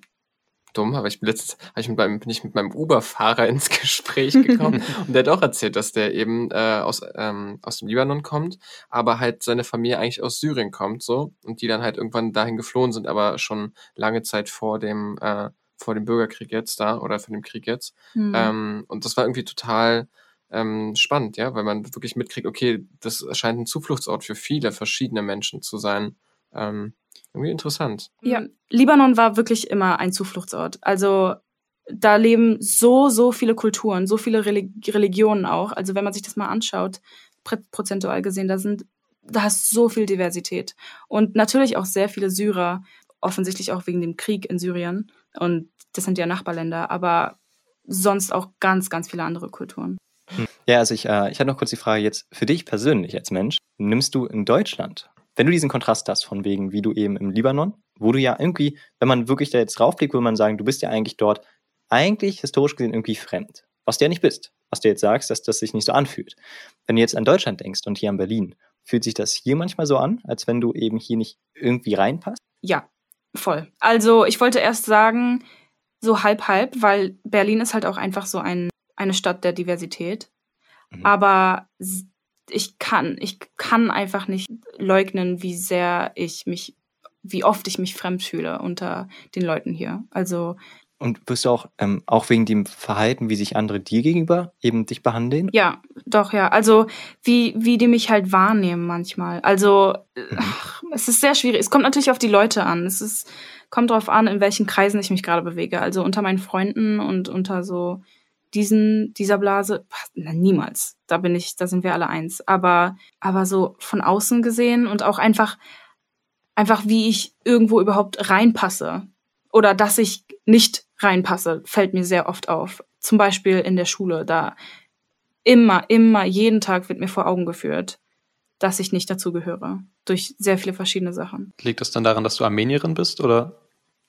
dumm, aber ich bin letztens ich mit meinem, bin ich mit meinem Uber-Fahrer ins Gespräch gekommen und der hat auch erzählt, dass der eben äh, aus, ähm, aus dem Libanon kommt, aber halt seine Familie eigentlich aus Syrien kommt, so, und die dann halt irgendwann dahin geflohen sind, aber schon lange Zeit vor dem, äh, vor dem Bürgerkrieg jetzt da oder vor dem Krieg jetzt. Hm. Ähm, und das war irgendwie total ähm, spannend, ja, weil man wirklich mitkriegt, okay, das scheint ein Zufluchtsort für viele verschiedene Menschen zu sein. Ähm, irgendwie interessant. Ja, Libanon war wirklich immer ein Zufluchtsort. Also da leben so, so viele Kulturen, so viele Reli Religionen auch. Also wenn man sich das mal anschaut, prozentual gesehen, da sind, da ist so viel Diversität. Und natürlich auch sehr viele Syrer, offensichtlich auch wegen dem Krieg in Syrien. Und das sind ja Nachbarländer, aber sonst auch ganz, ganz viele andere Kulturen. Ja, also ich, äh, ich hatte noch kurz die Frage jetzt für dich persönlich als Mensch. Nimmst du in Deutschland, wenn du diesen Kontrast hast, von wegen, wie du eben im Libanon, wo du ja irgendwie, wenn man wirklich da jetzt draufblickt, würde man sagen, du bist ja eigentlich dort eigentlich historisch gesehen irgendwie fremd. Was du ja nicht bist. Was du jetzt sagst, dass das sich nicht so anfühlt. Wenn du jetzt an Deutschland denkst und hier an Berlin, fühlt sich das hier manchmal so an, als wenn du eben hier nicht irgendwie reinpasst? Ja, voll. Also ich wollte erst sagen, so halb halb, weil Berlin ist halt auch einfach so ein, eine Stadt der Diversität. Mhm. Aber ich kann, ich kann einfach nicht leugnen, wie sehr ich mich, wie oft ich mich fremd fühle unter den Leuten hier. Also Und wirst du auch, ähm, auch wegen dem Verhalten, wie sich andere dir gegenüber eben dich behandeln? ja, doch, ja. Also wie, wie die mich halt wahrnehmen manchmal. Also äh, ach, es ist sehr schwierig. Es kommt natürlich auf die Leute an. Es ist, kommt darauf an, in welchen Kreisen ich mich gerade bewege. Also unter meinen Freunden und unter so diesen, dieser Blase, na, niemals. Da bin ich, da sind wir alle eins. Aber, aber so von außen gesehen und auch einfach, einfach wie ich irgendwo überhaupt reinpasse. Oder dass ich nicht reinpasse, fällt mir sehr oft auf. Zum Beispiel in der Schule, da immer, immer, jeden Tag wird mir vor Augen geführt, dass ich nicht dazugehöre. Durch sehr viele verschiedene Sachen. Liegt das dann daran, dass du Armenierin bist oder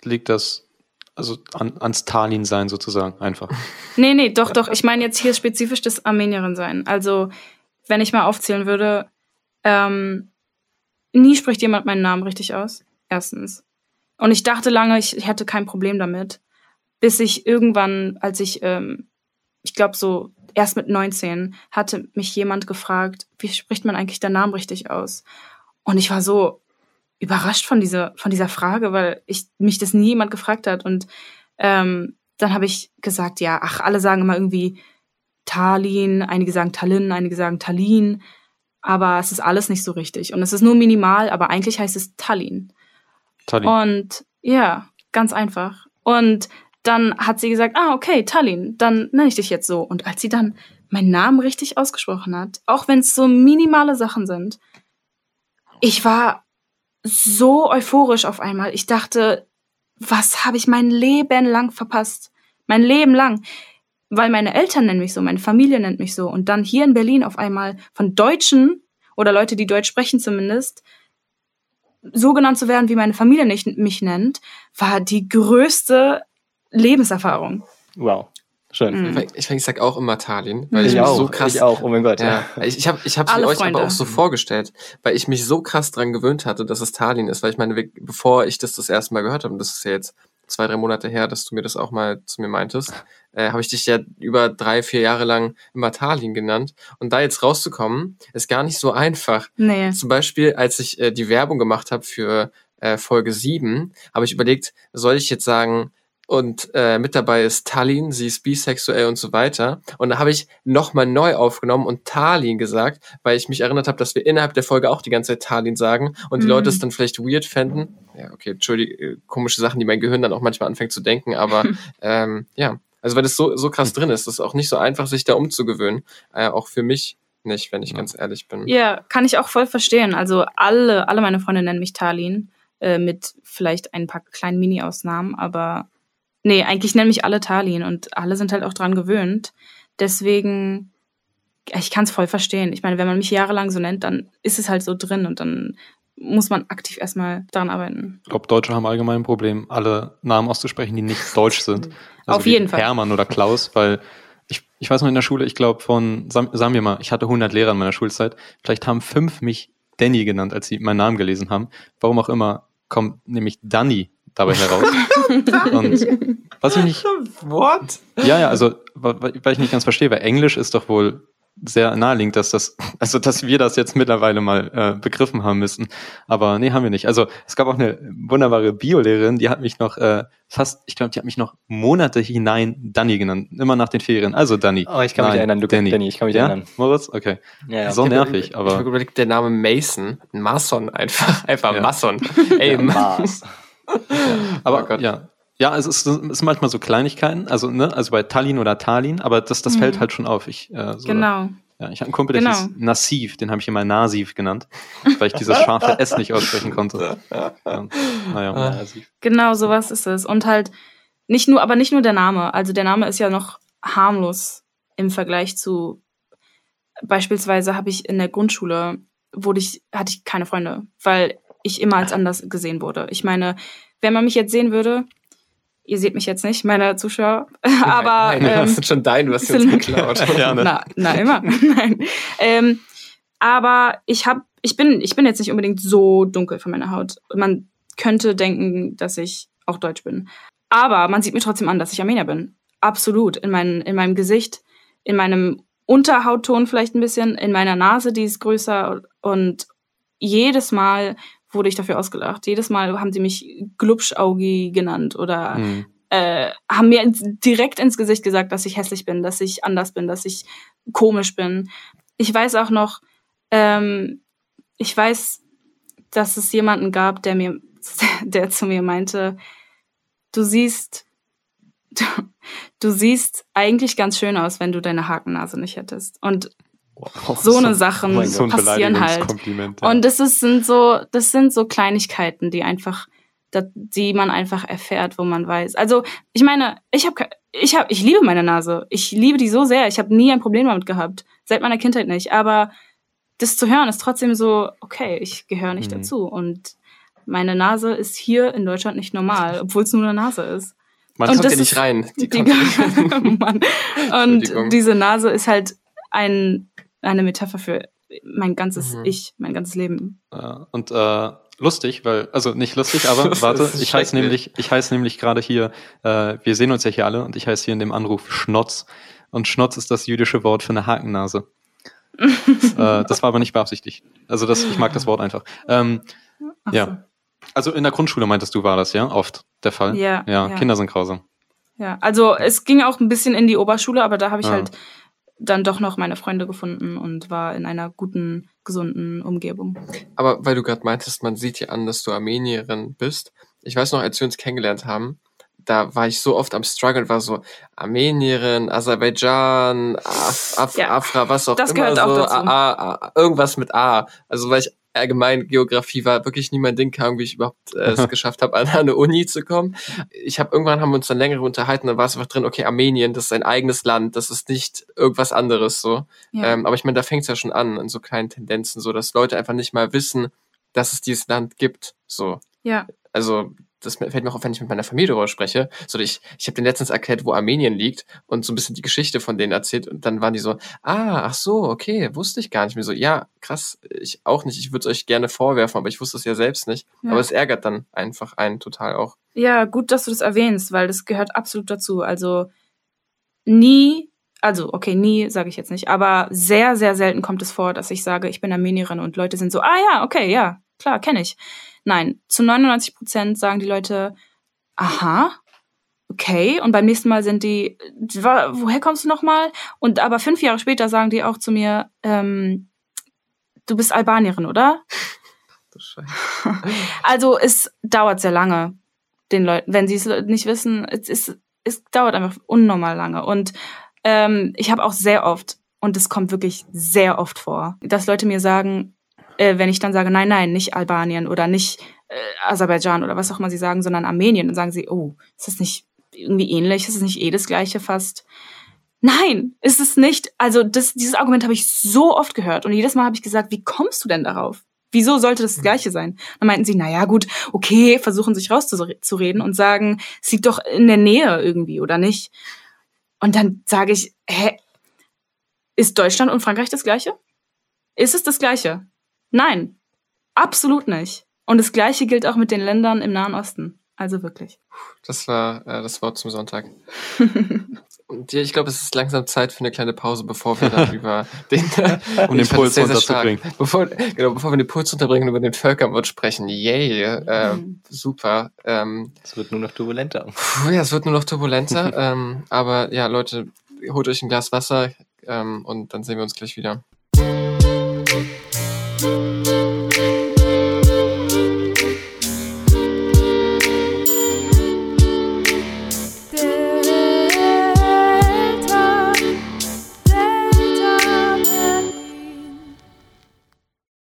liegt das also an, ans Stalin sein sozusagen einfach? Nee, nee, doch, doch. Ich meine jetzt hier spezifisch das Armenierin sein. Also, wenn ich mal aufzählen würde, ähm, nie spricht jemand meinen Namen richtig aus. Erstens. Und ich dachte lange, ich ich hätte kein Problem damit. Bis ich irgendwann, als ich, ähm, ich glaube so erst mit 19, hatte mich jemand gefragt, wie spricht man eigentlich deinen Namen richtig aus? Und ich war so überrascht von dieser, von dieser Frage, weil ich mich das nie jemand gefragt hat. Und ähm, dann habe ich gesagt, ja, ach, alle sagen immer irgendwie Tallinn, einige sagen Tallinn, einige sagen Tallinn, aber es ist alles nicht so richtig. Und es ist nur minimal, aber eigentlich heißt es Tallinn. Tallinn. Und ja, ganz einfach. Und dann hat sie gesagt, ah, okay, Tallinn, dann nenne ich dich jetzt so. Und als sie dann meinen Namen richtig ausgesprochen hat, auch wenn es so minimale Sachen sind, ich war so euphorisch auf einmal. Ich dachte, was habe ich mein Leben lang verpasst? Mein Leben lang. Weil meine Eltern nennen mich so, meine Familie nennt mich so. Und dann hier in Berlin auf einmal von Deutschen oder Leute, die Deutsch sprechen zumindest, so genannt zu werden, wie meine Familie mich nennt, war die größte Lebenserfahrung. Wow. Schön. Mhm. Ich, ich sag auch immer Tallinn, weil ich Ich mich auch, so krass ich auch, oh mein Gott. Ja, Ja. ich, ich habe ich hab's Alle euch Freunde. aber auch so vorgestellt, weil ich mich so krass dran gewöhnt hatte, dass es Tallinn ist, weil ich meine, bevor ich das das erste Mal gehört habe, und das ist ja jetzt zwei, drei Monate her, dass du mir das auch mal zu mir meintest, äh, habe ich dich ja über drei, vier Jahre lang immer Tallinn genannt. Und da jetzt rauszukommen, ist gar nicht so einfach. Nee. Zum Beispiel, als ich äh, die Werbung gemacht habe für äh, Folge 7, habe ich überlegt, soll ich jetzt sagen, und äh, mit dabei ist Tallinn, sie ist bisexuell und so weiter. Und da habe ich nochmal neu aufgenommen und Tallinn gesagt, weil ich mich erinnert habe, dass wir innerhalb der Folge auch die ganze Zeit Tallinn sagen und die Mhm. Leute es dann vielleicht weird fänden. Ja, okay, entschuldige, äh, komische Sachen, die mein Gehirn dann auch manchmal anfängt zu denken, aber ähm, ja, also weil das so, so krass drin ist, das ist auch nicht so einfach, sich da umzugewöhnen. Äh, auch für mich nicht, wenn ich Ja. ganz ehrlich bin. Ja, kann ich auch voll verstehen. Also alle, alle meine Freunde nennen mich Tallinn, äh, mit vielleicht ein paar kleinen Mini-Ausnahmen, aber nee, eigentlich nennen mich alle Tallinn und alle sind halt auch dran gewöhnt. Deswegen, ich kann es voll verstehen. Ich meine, wenn man mich jahrelang so nennt, dann ist es halt so drin und dann muss man aktiv erstmal daran arbeiten. Ich glaube, Deutsche haben allgemein ein Problem, alle Namen auszusprechen, die nicht deutsch sind. Auf wie jeden Fall. Hermann oder Klaus, weil ich, ich weiß noch in der Schule, ich glaube von, sagen wir mal, ich hatte 100 Lehrer in meiner Schulzeit, vielleicht haben fünf mich Danny genannt, als sie meinen Namen gelesen haben. Warum auch immer kommt nämlich Danny dabei heraus. Und was ich nicht. What? Ja, ja, also, weil ich nicht ganz verstehe, weil Englisch ist doch wohl sehr naheliegend, dass das, also dass wir das jetzt mittlerweile mal äh, begriffen haben müssen. Aber nee, haben wir nicht. Also es gab auch eine wunderbare Biolehrerin, die hat mich noch äh, fast, ich glaube, die hat mich noch Monate hinein Danny genannt, immer nach den Ferien. Also Danny. Oh, ich kann mich Nein, erinnern, du Danny. Danny, ich kann mich ja? erinnern. Moritz? Okay. Ja, ja. So Ich hab nervig, Ich aber habe überlegt, der Name Mason, Mason einfach, einfach Ja. Mason. Ey, Ja, Mars. Aber Oh ja. Ja, es ist, es sind manchmal so Kleinigkeiten, also ne, also bei Tallinn oder Tallinn, aber das, das Mhm. fällt halt schon auf. Ich, äh, so, Genau. Ja, ich habe einen Kumpel, der Genau. hieß Nassiv, den habe ich immer Nasiv genannt, weil ich dieses scharfe S nicht aussprechen konnte. Ja, naja, Ah. Genau, sowas ist es. Und halt nicht nur, aber nicht nur der Name. Also der Name ist ja noch harmlos im Vergleich zu beispielsweise habe ich in der Grundschule wurde ich hatte ich keine Freunde, weil ich immer als anders gesehen wurde. Ich meine, wenn man mich jetzt sehen würde, ihr seht mich jetzt nicht, meine Zuschauer, aber Nein, nein, das ähm, sind schon dein, du hast jetzt geklaut. Ja, ne? na, na immer. Nein. Ähm, aber ich hab, ich bin, ich bin jetzt nicht unbedingt so dunkel von meiner Haut. Man könnte denken, dass ich auch deutsch bin. Aber man sieht mir trotzdem an, dass ich Armenier bin. Absolut. In, mein, in meinem Gesicht, in meinem Unterhautton vielleicht ein bisschen, in meiner Nase, die ist größer. Und jedes Mal wurde ich dafür ausgelacht. Jedes Mal haben sie mich Glubschaugi genannt oder Hm. äh, haben mir direkt ins Gesicht gesagt, dass ich hässlich bin, dass ich anders bin, dass ich komisch bin. Ich weiß auch noch, ähm, ich weiß, dass es jemanden gab, der mir, der zu mir meinte, du siehst, du, du siehst eigentlich ganz schön aus, wenn du deine Hakennase nicht hättest. Und so eine Sachen Oh Gott, passieren halt. Ja. Und das ist, sind so, das sind so Kleinigkeiten, die einfach, die man einfach erfährt, wo man weiß. Also ich meine, ich habe, ich habe, ich liebe meine Nase. Ich liebe die so sehr. Ich habe nie ein Problem damit gehabt, seit meiner Kindheit nicht. Aber das zu hören ist trotzdem so, okay, ich gehöre nicht Mhm. dazu. Und meine Nase ist hier in Deutschland nicht normal, obwohl es nur eine Nase ist. Man und kommt ja nicht rein. Die Die, kommt nicht Mann. Und diese Nase ist halt ein, eine Metapher für mein ganzes Mhm. Ich, mein ganzes Leben. Ja, und äh, lustig, weil, also nicht lustig, aber warte, ich heiße nämlich, ich heiße nämlich gerade hier, äh, wir sehen uns ja hier alle und ich heiße hier in dem Anruf Schnotz. Und Schnotz ist das jüdische Wort für eine Hakennase. äh, das war aber nicht beabsichtigt. Also das, ich mag das Wort einfach. Ähm, Ach ja. Also in der Grundschule meintest du, war das ja oft der Fall? Ja, Ja, ja. Kinder sind grausam. Ja, also es ging auch ein bisschen in die Oberschule, aber da habe ich Ah. halt dann doch noch meine Freunde gefunden und war in einer guten, gesunden Umgebung. Aber weil du gerade meintest, man sieht dir an, dass du Armenierin bist. Ich weiß noch, als wir uns kennengelernt haben, da war ich so oft am Struggle war so Armenierin, Aserbaidschan, Af, Af, Ja, Afra, was auch das immer. gehört auch so, dazu. A, A, A, irgendwas mit A. Also weil ich allgemein Geografie war wirklich nie mein Ding, kam, wie ich überhaupt äh, es geschafft habe, an eine Uni zu kommen. Ich habe irgendwann haben wir uns dann länger unterhalten, dann war es einfach drin, okay, Armenien, das ist ein eigenes Land, das ist nicht irgendwas anderes so. Ja. Ähm, aber ich meine, da fängt es ja schon an, in so kleinen Tendenzen, so dass Leute einfach nicht mal wissen, dass es dieses Land gibt. So. ja. Also, das fällt mir auch auf, wenn ich mit meiner Familie darüber spreche. So, ich, ich habe denen letztens erklärt, wo Armenien liegt und so ein bisschen die Geschichte von denen erzählt. Und dann waren die so, ah, ach so, okay, wusste ich gar nicht. Mir so, ja, krass, ich auch nicht. Ich würde es euch gerne vorwerfen, aber ich wusste es ja selbst nicht. Ja. Aber es ärgert dann einfach einen total auch. Ja, gut, dass du das erwähnst, weil das gehört absolut dazu. Also nie, also okay, nie sage ich jetzt nicht, aber sehr, sehr selten kommt es vor, dass ich sage, ich bin Armenierin und Leute sind so, ah ja, okay, ja, klar, kenne ich. Nein, zu 99 Prozent sagen die Leute, aha, okay, und beim nächsten Mal sind die, woher kommst du nochmal? Und aber fünf Jahre später sagen die auch zu mir, ähm, du bist Albanierin, oder? Also es dauert sehr lange, den Leuten, wenn sie es nicht wissen, es, ist, es dauert einfach unnormal lange. Und ähm, ich habe auch sehr oft, und es kommt wirklich sehr oft vor, dass Leute mir sagen, äh, wenn ich dann sage, nein, nein, nicht Albanien oder nicht äh, Aserbaidschan oder was auch immer sie sagen, sondern Armenien, dann sagen sie, oh, ist das nicht irgendwie ähnlich? Ist es nicht eh das gleiche fast? Nein, ist es nicht. Also das, dieses Argument habe ich so oft gehört und jedes Mal habe ich gesagt, wie kommst du denn darauf? Wieso sollte das das Gleiche sein? Dann meinten sie, na ja, gut, okay, versuchen sich rauszureden und sagen, es liegt doch in der Nähe irgendwie oder nicht. Und dann sage ich, hä, ist Deutschland und Frankreich das Gleiche? Ist es das Gleiche? Nein, absolut nicht. Und das Gleiche gilt auch mit den Ländern im Nahen Osten. Also wirklich. Das war äh, das Wort zum Sonntag. Und ja, ich glaube, es ist langsam Zeit für eine kleine Pause, bevor wir dann über den, Um den Puls es sehr, sehr runterzubringen. stark. Bevor, genau, bevor wir den Puls unterbringen und über den Völkermord sprechen. Yay, äh, Mhm. super. Ähm, Es wird nur noch turbulenter. puh, ja, es wird nur noch turbulenter. ähm, aber ja, Leute, holt euch ein Glas Wasser ähm, und dann sehen wir uns gleich wieder.